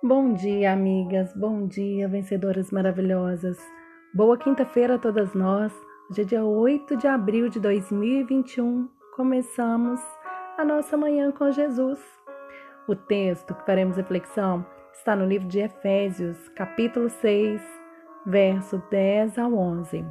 Bom dia, amigas. Bom dia, vencedoras maravilhosas. Boa quinta-feira a todas nós. Hoje é dia 8 de abril de 2021. Começamos a nossa manhã com Jesus. O texto que faremos reflexão está no livro de Efésios, capítulo 6, verso 10 ao 11.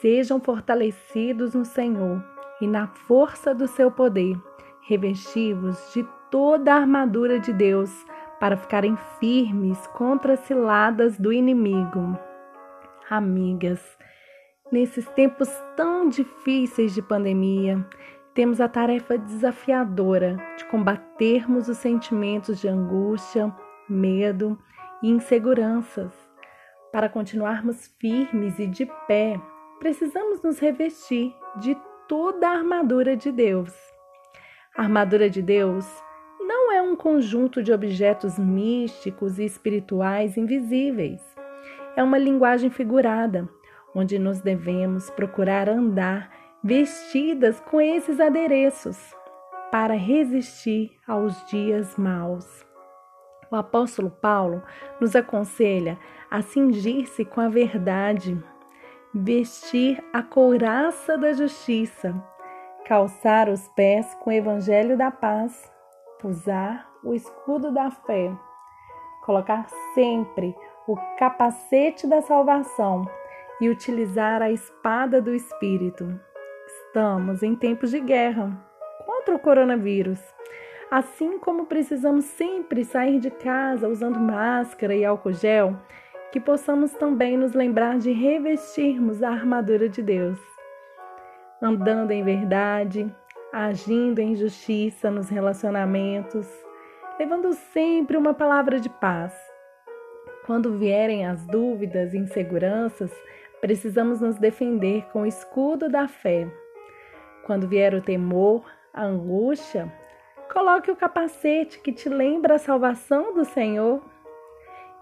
Sejam fortalecidos no Senhor e na força do seu poder, revestivos de toda a armadura de Deus para ficarem firmes contra as ciladas do inimigo. Amigas, nesses tempos tão difíceis de pandemia, temos a tarefa desafiadora de combatermos os sentimentos de angústia, medo e inseguranças. Para continuarmos firmes e de pé, precisamos nos revestir de toda a armadura de Deus. A armadura de Deus um conjunto de objetos místicos e espirituais invisíveis. É uma linguagem figurada, onde nos devemos procurar andar vestidas com esses adereços para resistir aos dias maus. O apóstolo Paulo nos aconselha a cingir-se com a verdade, vestir a couraça da justiça, calçar os pés com o evangelho da paz usar o escudo da fé, colocar sempre o capacete da salvação e utilizar a espada do Espírito. Estamos em tempos de guerra contra o coronavírus. Assim como precisamos sempre sair de casa usando máscara e álcool gel, que possamos também nos lembrar de revestirmos a armadura de Deus, andando em verdade, agindo em justiça nos relacionamentos, levando sempre uma palavra de paz. Quando vierem as dúvidas e inseguranças, precisamos nos defender com o escudo da fé. Quando vier o temor, a angústia, coloque o capacete que te lembra a salvação do Senhor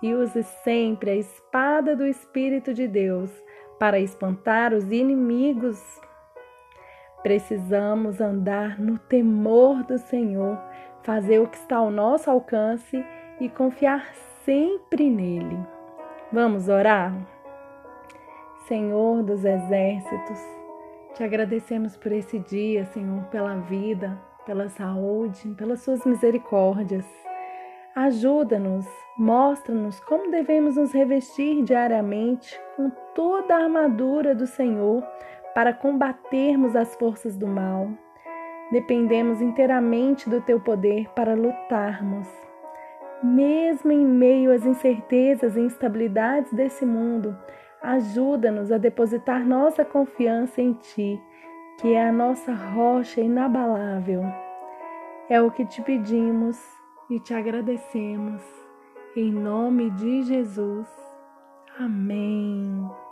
e use sempre a espada do Espírito de Deus para espantar os inimigos Precisamos andar no temor do Senhor, fazer o que está ao nosso alcance e confiar sempre nele. Vamos orar? Senhor dos exércitos, te agradecemos por esse dia, Senhor, pela vida, pela saúde, pelas suas misericórdias. Ajuda-nos, mostra-nos como devemos nos revestir diariamente com toda a armadura do Senhor para combatermos as forças do mal. Dependemos inteiramente do teu poder para lutarmos. Mesmo em meio às incertezas e instabilidades desse mundo, ajuda-nos a depositar nossa confiança em ti, que é a nossa rocha inabalável. É o que te pedimos e te agradecemos. Em nome de Jesus. Amém.